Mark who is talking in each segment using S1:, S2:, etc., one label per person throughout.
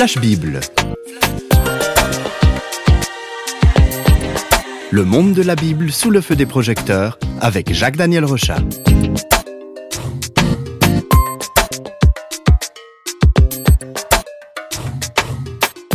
S1: Flash Bible. Le monde de la Bible sous le feu des projecteurs avec Jacques-Daniel Rochat.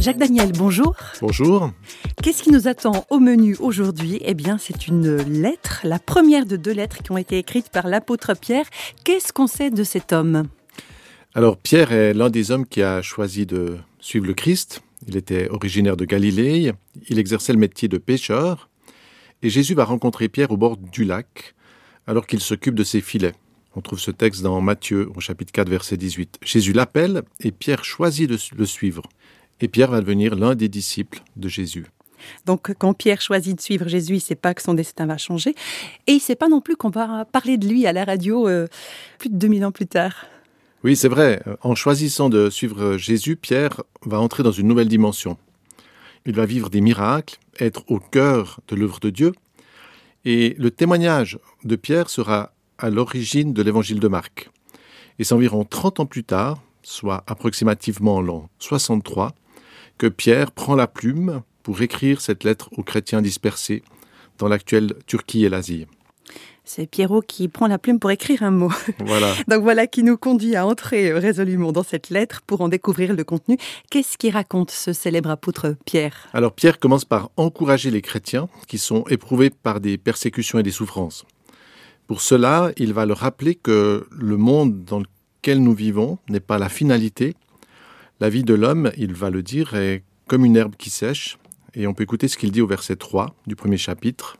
S2: Jacques Daniel, bonjour.
S3: Bonjour.
S2: Qu'est-ce qui nous attend au menu aujourd'hui? Eh bien, c'est une lettre, la première de deux lettres qui ont été écrites par l'apôtre Pierre. Qu'est-ce qu'on sait de cet homme?
S3: Alors, Pierre est l'un des hommes qui a choisi de suivre le Christ. Il était originaire de Galilée, il exerçait le métier de pêcheur, et Jésus va rencontrer Pierre au bord du lac, alors qu'il s'occupe de ses filets. On trouve ce texte dans Matthieu au chapitre 4 verset 18. Jésus l'appelle et Pierre choisit de le suivre et Pierre va devenir l'un des disciples de Jésus.
S2: Donc, quand Pierre choisit de suivre Jésus, il ne sait pas que son destin va changer. Et il ne sait pas non plus qu'on va parler de lui à la radio euh, plus de 2000 ans plus tard.
S3: Oui, c'est vrai. En choisissant de suivre Jésus, Pierre va entrer dans une nouvelle dimension. Il va vivre des miracles, être au cœur de l'œuvre de Dieu. Et le témoignage de Pierre sera à l'origine de l'évangile de Marc. Et c'est environ 30 ans plus tard, soit approximativement l'an 63, que Pierre prend la plume pour écrire cette lettre aux chrétiens dispersés dans l'actuelle Turquie et l'Asie.
S2: C'est Pierrot qui prend la plume pour écrire un mot.
S3: Voilà.
S2: Donc voilà qui nous conduit à entrer résolument dans cette lettre pour en découvrir le contenu. Qu'est-ce qui raconte ce célèbre apôtre Pierre?
S3: Alors Pierre commence par encourager les chrétiens qui sont éprouvés par des persécutions et des souffrances. Pour cela, il va leur rappeler que le monde dans lequel nous vivons n'est pas la finalité, la vie de l'homme, il va le dire, est comme une herbe qui sèche. Et on peut écouter ce qu'il dit au verset 3 du premier chapitre.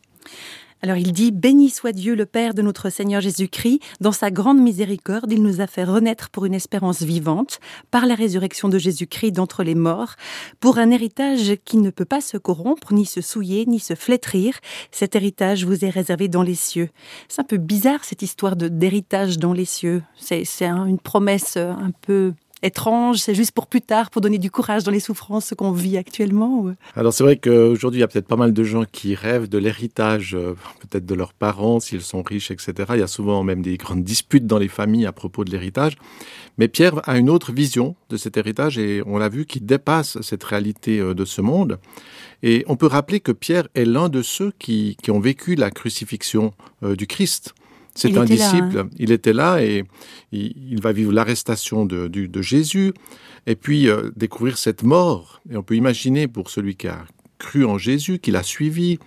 S2: Alors il dit, Béni soit Dieu le Père de notre Seigneur Jésus-Christ, dans sa grande miséricorde, il nous a fait renaître pour une espérance vivante, par la résurrection de Jésus-Christ d'entre les morts, pour un héritage qui ne peut pas se corrompre, ni se souiller, ni se flétrir. Cet héritage vous est réservé dans les cieux. C'est un peu bizarre cette histoire de d'héritage dans les cieux. C'est une promesse un peu étrange, c'est juste pour plus tard, pour donner du courage dans les souffrances qu'on vit actuellement
S3: Alors c'est vrai qu'aujourd'hui, il y a peut-être pas mal de gens qui rêvent de l'héritage, euh, peut-être de leurs parents, s'ils sont riches, etc. Il y a souvent même des grandes disputes dans les familles à propos de l'héritage. Mais Pierre a une autre vision de cet héritage et on l'a vu qui dépasse cette réalité euh, de ce monde. Et on peut rappeler que Pierre est l'un de ceux qui, qui ont vécu la crucifixion euh, du Christ. C'est un disciple.
S2: Hein.
S3: Il était là et il, va vivre l'arrestation de, Jésus et puis euh, découvrir cette mort. Et on peut imaginer pour celui qui a cru en Jésus, qui l'a suivi,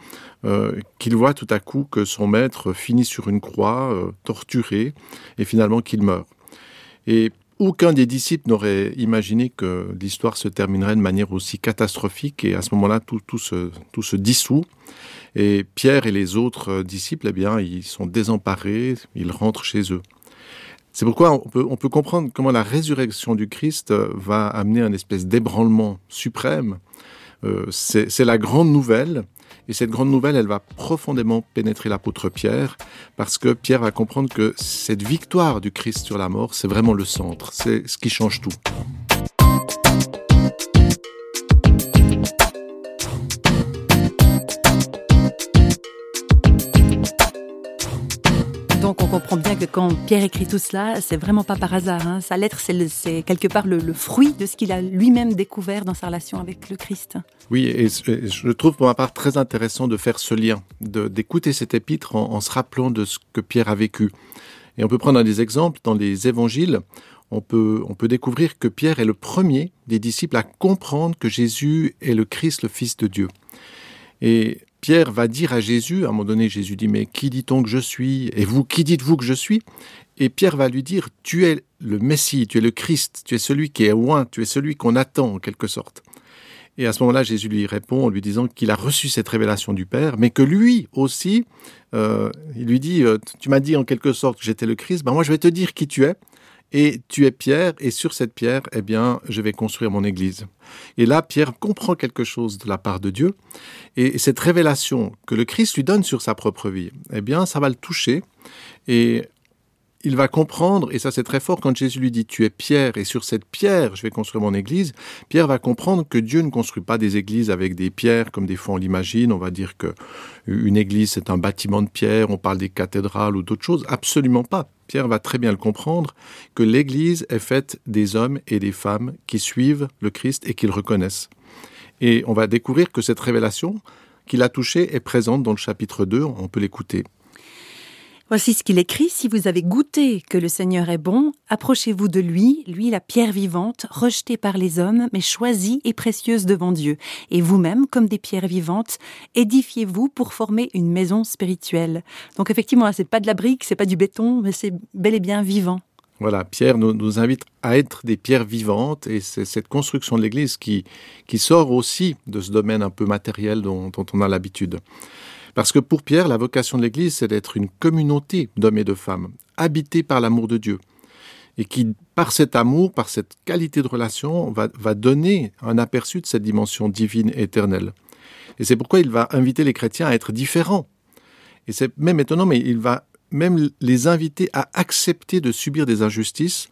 S3: euh, qu'il voit tout à coup que son maître finit sur une croix, euh, torturé, et finalement qu'il meurt. Et aucun des disciples n'aurait imaginé que l'histoire se terminerait de manière aussi catastrophique et à ce moment-là, tout, tout, se, tout se dissout. Et Pierre et les autres euh, disciples, eh bien, ils sont désemparés, ils rentrent chez eux. C'est pourquoi on peut, on peut comprendre comment la résurrection du Christ euh, va amener un espèce d'ébranlement suprême. Euh, c'est la grande nouvelle, et cette grande nouvelle, elle va profondément pénétrer l'apôtre Pierre, parce que Pierre va comprendre que cette victoire du Christ sur la mort, c'est vraiment le centre, c'est ce qui change tout.
S2: Donc on comprend bien que quand Pierre écrit tout cela, c'est vraiment pas par hasard. Hein. Sa lettre, c'est quelque part le, fruit de ce qu'il a lui-même découvert dans sa relation avec le Christ.
S3: Oui, et je trouve pour ma part très intéressant de faire ce lien, d'écouter cet épître en, se rappelant de ce que Pierre a vécu. Et on peut prendre des exemples dans les évangiles. On peut, on peut découvrir que Pierre est le premier des disciples à comprendre que Jésus est le Christ, le Fils de Dieu. Et Pierre va dire à Jésus, à un moment donné, Jésus dit, mais qui dit-on que je suis? Et vous, qui dites-vous que je suis? Et Pierre va lui dire, tu es le Messie, tu es le Christ, tu es celui qui est loin, tu es celui qu'on attend en quelque sorte. Et à ce moment-là, Jésus lui répond en lui disant qu'il a reçu cette révélation du Père, mais que lui aussi, euh, il lui dit, euh, tu m'as dit en quelque sorte que j'étais le Christ, ben moi je vais te dire qui tu es, et tu es Pierre, et sur cette pierre, eh bien, je vais construire mon Église. Et là, Pierre comprend quelque chose de la part de Dieu, et cette révélation que le Christ lui donne sur sa propre vie, eh bien, ça va le toucher, et il va comprendre, et ça c'est très fort, quand Jésus lui dit Tu es Pierre, et sur cette pierre je vais construire mon église, Pierre va comprendre que Dieu ne construit pas des églises avec des pierres comme des fois on l'imagine. On va dire que une église c'est un bâtiment de pierre, on parle des cathédrales ou d'autres choses. Absolument pas. Pierre va très bien le comprendre, que l'église est faite des hommes et des femmes qui suivent le Christ et qui le reconnaissent. Et on va découvrir que cette révélation qu'il a touchée est présente dans le chapitre 2, on peut l'écouter.
S2: Voici ce qu'il écrit. Si vous avez goûté que le Seigneur est bon, approchez-vous de lui, lui la pierre vivante, rejetée par les hommes, mais choisie et précieuse devant Dieu. Et vous-même, comme des pierres vivantes, édifiez-vous pour former une maison spirituelle. Donc effectivement, c'est pas de la brique, c'est pas du béton, mais c'est bel et bien vivant.
S3: Voilà, Pierre nous, invite à être des pierres vivantes et c'est cette construction de l'Église qui, qui sort aussi de ce domaine un peu matériel dont on a l'habitude. Parce que pour Pierre, la vocation de l'Église, c'est d'être une communauté d'hommes et de femmes, habitée par l'amour de Dieu, et qui, par cet amour, par cette qualité de relation, va, donner un aperçu de cette dimension divine et éternelle. Et c'est pourquoi il va inviter les chrétiens à être différents. Et c'est même étonnant, mais il va même les inviter à accepter de subir des injustices,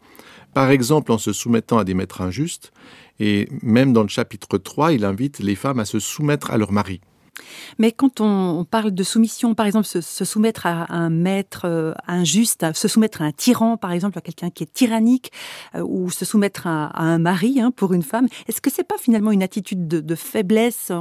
S3: par exemple en se soumettant à des maîtres injustes, et même dans le chapitre 3, il invite les femmes à se soumettre à leur mari.
S2: Mais quand on, parle de soumission, par exemple, se, soumettre à un maître euh, injuste, se soumettre à un tyran, par exemple, à quelqu'un qui est tyrannique, euh, ou se soumettre à, un mari hein, pour une femme, est-ce que c'est pas finalement une attitude de, faiblesse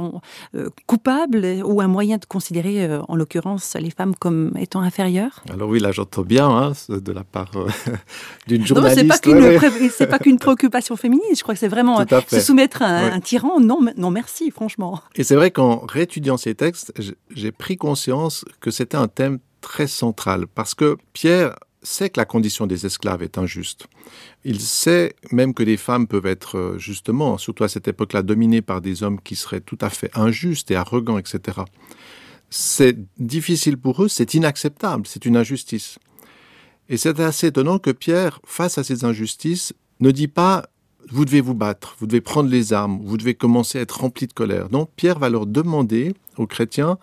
S2: euh, coupable ou un moyen de considérer, en l'occurrence, les femmes comme étant inférieures?
S3: Alors oui, là j'entends bien hein, de la part d'une journaliste.
S2: Non, c'est pas qu'une préoccupation féminine. Je crois que c'est vraiment se soumettre à un, tyran. Non, non, merci, franchement.
S3: Et c'est vrai qu'en réétudiant étudiant ces textes, j'ai pris conscience que c'était un thème très central, parce que Pierre sait que la condition des esclaves est injuste. Il sait même que les femmes peuvent être, euh, justement, surtout à cette époque-là, dominées par des hommes qui seraient tout à fait injustes et arrogants, etc. C'est difficile pour eux, c'est inacceptable, c'est une injustice. Et c'est assez étonnant que Pierre, face à ces injustices, ne dit pas vous devez vous battre, vous devez prendre les armes, vous devez commencer à être rempli de colère. Donc Pierre va leur demander aux chrétiens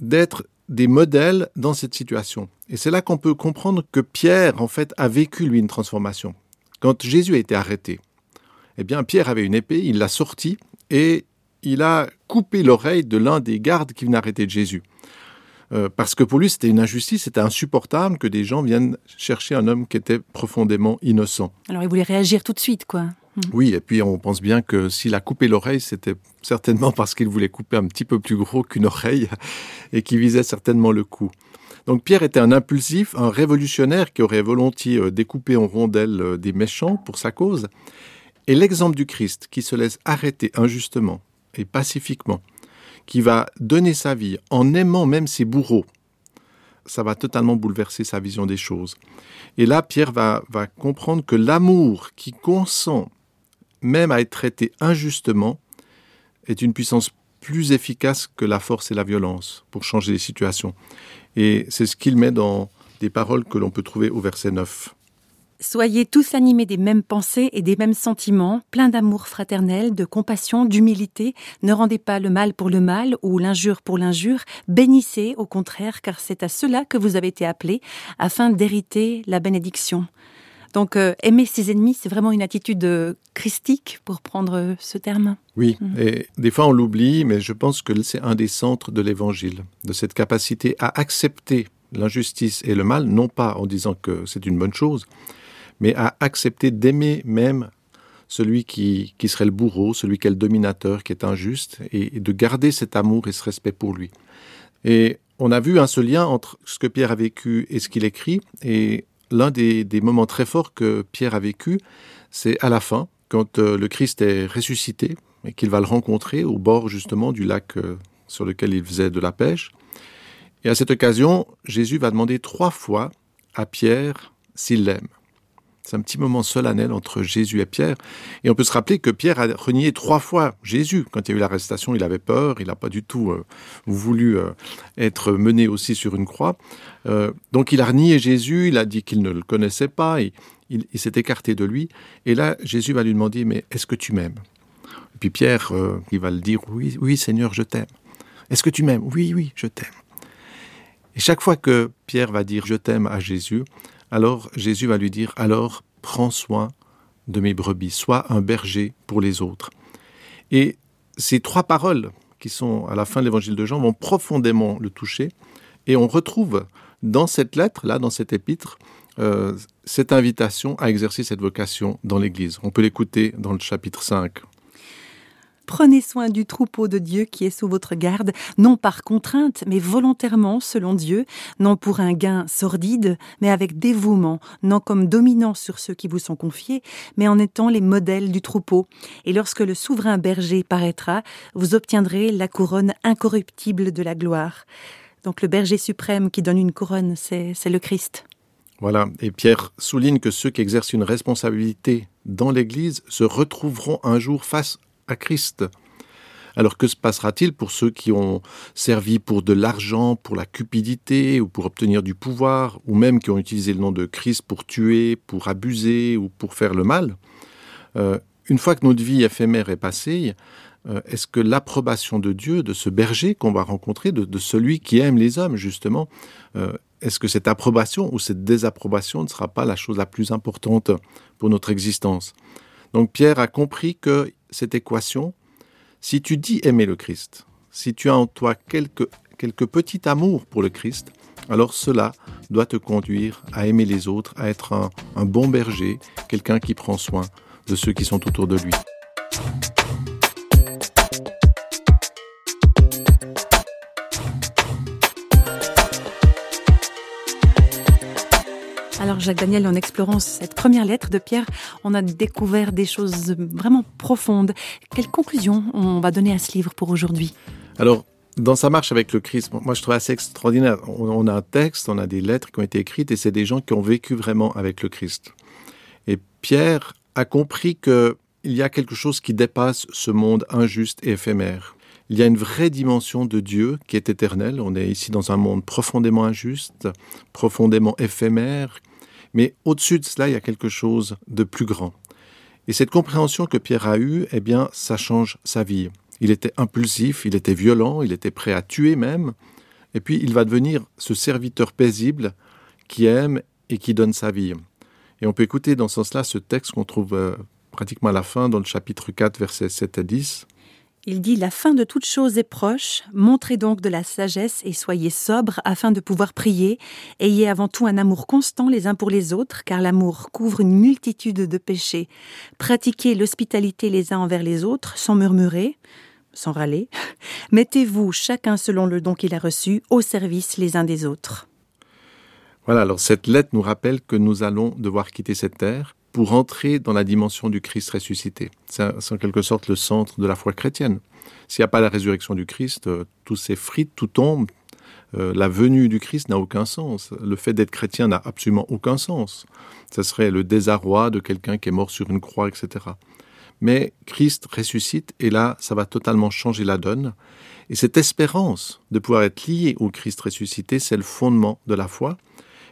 S3: d'être des modèles dans cette situation. Et c'est là qu'on peut comprendre que Pierre, en fait, a vécu, lui, une transformation. Quand Jésus a été arrêté, eh bien, Pierre avait une épée, il l'a sortie et il a coupé l'oreille de l'un des gardes qui venait arrêter Jésus. Euh, parce que pour lui, c'était une injustice, c'était insupportable que des gens viennent chercher un homme qui était profondément innocent.
S2: Alors il voulait réagir tout de suite, quoi.
S3: Hmm. Oui, et puis on pense bien que s'il a coupé l'oreille, c'était certainement parce qu'il voulait couper un petit peu plus gros qu'une oreille et qui visait certainement le cou. Donc Pierre était un impulsif, un révolutionnaire qui aurait volontiers euh, découpé en rondelles euh, des méchants pour sa cause. Et l'exemple du Christ qui se laisse arrêter injustement et pacifiquement, qui va donner sa vie en aimant même ses bourreaux, ça va totalement bouleverser sa vision des choses. Et là, Pierre va, comprendre que l'amour qui consent même à être traité injustement, est une puissance plus efficace que la force et la violence pour changer les situations. Et c'est ce qu'il met dans des paroles que l'on peut trouver au verset 9.
S2: Soyez tous animés des mêmes pensées et des mêmes sentiments, pleins d'amour fraternel, de compassion, d'humilité. Ne rendez pas le mal pour le mal ou l'injure pour l'injure. Bénissez, au contraire, car c'est à cela que vous avez été appelés, afin d'hériter la bénédiction. Donc euh, aimer ses ennemis, c'est vraiment une attitude euh, christique, pour prendre euh, ce terme.
S3: Oui, mhm. et des fois on l'oublie, mais je pense que c'est un des centres de l'Évangile, de cette capacité à accepter l'injustice et le mal, non pas en disant que c'est une bonne chose, mais à accepter d'aimer même celui qui, qui, serait le bourreau, celui qui est le dominateur, qui est injuste, et, de garder cet amour et ce respect pour lui. Et on a vu un ce lien entre ce que Pierre a vécu et ce qu'il écrit, et l'un des, moments très forts que Pierre a vécu, c'est à la fin, quand euh, le Christ est ressuscité et qu'il va le rencontrer au bord justement du lac euh, sur lequel il faisait de la pêche. Et à cette occasion, Jésus va demander trois fois à Pierre s'il l'aime. C'est un petit moment solennel entre Jésus et Pierre. Et on peut se rappeler que Pierre a renié trois fois Jésus. Quand il y a eu l'arrestation, il avait peur, il n'a pas du tout euh, voulu euh, être mené aussi sur une croix. Euh, donc il a renié Jésus, il a dit qu'il ne le connaissait pas, et il, s'est écarté de lui. Et là, Jésus va lui demander, mais est-ce que tu m'aimes? Et puis Pierre, il va le dire, oui, oui Seigneur, je t'aime. Est-ce que tu m'aimes? Oui, oui, je t'aime. Et chaque fois que Pierre va dire je t'aime à Jésus, alors Jésus va lui dire, alors prends soin de mes brebis, sois un berger pour les autres. Et ces trois paroles qui sont à la fin de l'évangile de Jean vont profondément le toucher. Et on retrouve dans cette lettre, là, dans cet épître, euh, cette invitation à exercer cette vocation dans l'Église. On peut l'écouter dans le chapitre 5.
S2: Prenez soin du troupeau de Dieu qui est sous votre garde, non par contrainte, mais volontairement selon Dieu, non pour un gain sordide, mais avec dévouement, non comme dominant sur ceux qui vous sont confiés, mais en étant les modèles du troupeau. Et lorsque le souverain berger paraîtra, vous obtiendrez la couronne incorruptible de la gloire. Donc le berger suprême qui donne une couronne, c'est le Christ.
S3: Voilà, et Pierre souligne que ceux qui exercent une responsabilité dans l'Église se retrouveront un jour face à Christ. Alors que se passera-t-il pour ceux qui ont servi pour de l'argent, pour la cupidité ou pour obtenir du pouvoir, ou même qui ont utilisé le nom de Christ pour tuer, pour abuser ou pour faire le mal? Euh, Une fois que notre vie éphémère est passée, euh, est-ce que l'approbation de Dieu, de ce berger qu'on va rencontrer, de, celui qui aime les hommes justement, euh, est-ce que cette approbation ou cette désapprobation ne sera pas la chose la plus importante pour notre existence? Donc Pierre a compris que cette équation, si tu dis aimer le Christ, si tu as en toi quelque, quelque petit amour pour le Christ, alors cela doit te conduire à aimer les autres, à être un, un bon berger, quelqu'un qui prend soin de ceux qui sont autour de lui.
S2: Jacques Daniel, en explorant cette première lettre de Pierre, on a découvert des choses vraiment profondes. Quelle conclusion on va donner à ce livre pour aujourd'hui?
S3: Alors, dans sa marche avec le Christ, moi je trouve assez extraordinaire. On a un texte, on a des lettres qui ont été écrites et c'est des gens qui ont vécu vraiment avec le Christ. Et Pierre a compris qu'il y a quelque chose qui dépasse ce monde injuste et éphémère. Il y a une vraie dimension de Dieu qui est éternelle. On est ici dans un monde profondément injuste, profondément éphémère, mais au-dessus de cela, il y a quelque chose de plus grand. Et cette compréhension que Pierre a eue, eh bien, ça change sa vie. Il était impulsif, il était violent, il était prêt à tuer même. Et puis, il va devenir ce serviteur paisible qui aime et qui donne sa vie. Et on peut écouter dans ce sens-là ce texte qu'on trouve euh, pratiquement à la fin, dans le chapitre 4, versets 7 à 10.
S2: Il dit La fin de toute chose est proche, montrez donc de la sagesse et soyez sobres afin de pouvoir prier. Ayez avant tout un amour constant les uns pour les autres, car l'amour couvre une multitude de péchés. Pratiquez l'hospitalité les uns envers les autres, sans murmurer, sans râler. Mettez-vous chacun selon le don qu'il a reçu au service les uns des autres.
S3: Voilà, alors cette lettre nous rappelle que nous allons devoir quitter cette terre pour entrer dans la dimension du Christ ressuscité. C'est en quelque sorte le centre de la foi chrétienne. S'il n'y a pas la résurrection du Christ, euh, tout s'effrite, tout tombe. Euh, la venue du Christ n'a aucun sens. Le fait d'être chrétien n'a absolument aucun sens. Ce serait le désarroi de quelqu'un qui est mort sur une croix, etc. Mais Christ ressuscite et là, ça va totalement changer la donne. Et cette espérance de pouvoir être lié au Christ ressuscité, c'est le fondement de la foi.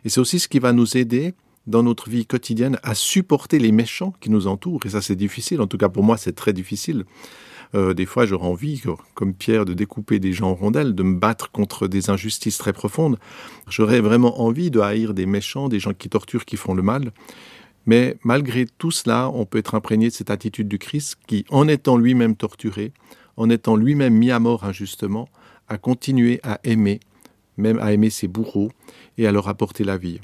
S3: Et c'est aussi ce qui va nous aider dans notre vie quotidienne à supporter les méchants qui nous entourent. Et ça, c'est difficile. En tout cas, pour moi, c'est très difficile. Euh, des fois, j'aurais envie, comme Pierre, de découper des gens en rondelles, de me battre contre des injustices très profondes. J'aurais vraiment envie de haïr des méchants, des gens qui torturent, qui font le mal. Mais malgré tout cela, on peut être imprégné de cette attitude du Christ qui, en étant lui-même torturé, en étant lui-même mis à mort injustement, a continué à aimer, même à aimer ses bourreaux et à leur apporter la vie.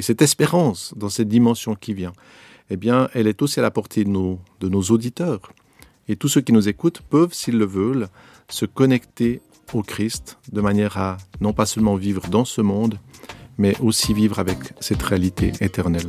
S3: Et cette espérance dans cette dimension qui vient, eh bien, elle est aussi à la portée de nos, de nos auditeurs. Et tous ceux qui nous écoutent peuvent, s'ils le veulent, se connecter au Christ de manière à non pas seulement vivre dans ce monde, mais aussi vivre avec cette réalité éternelle.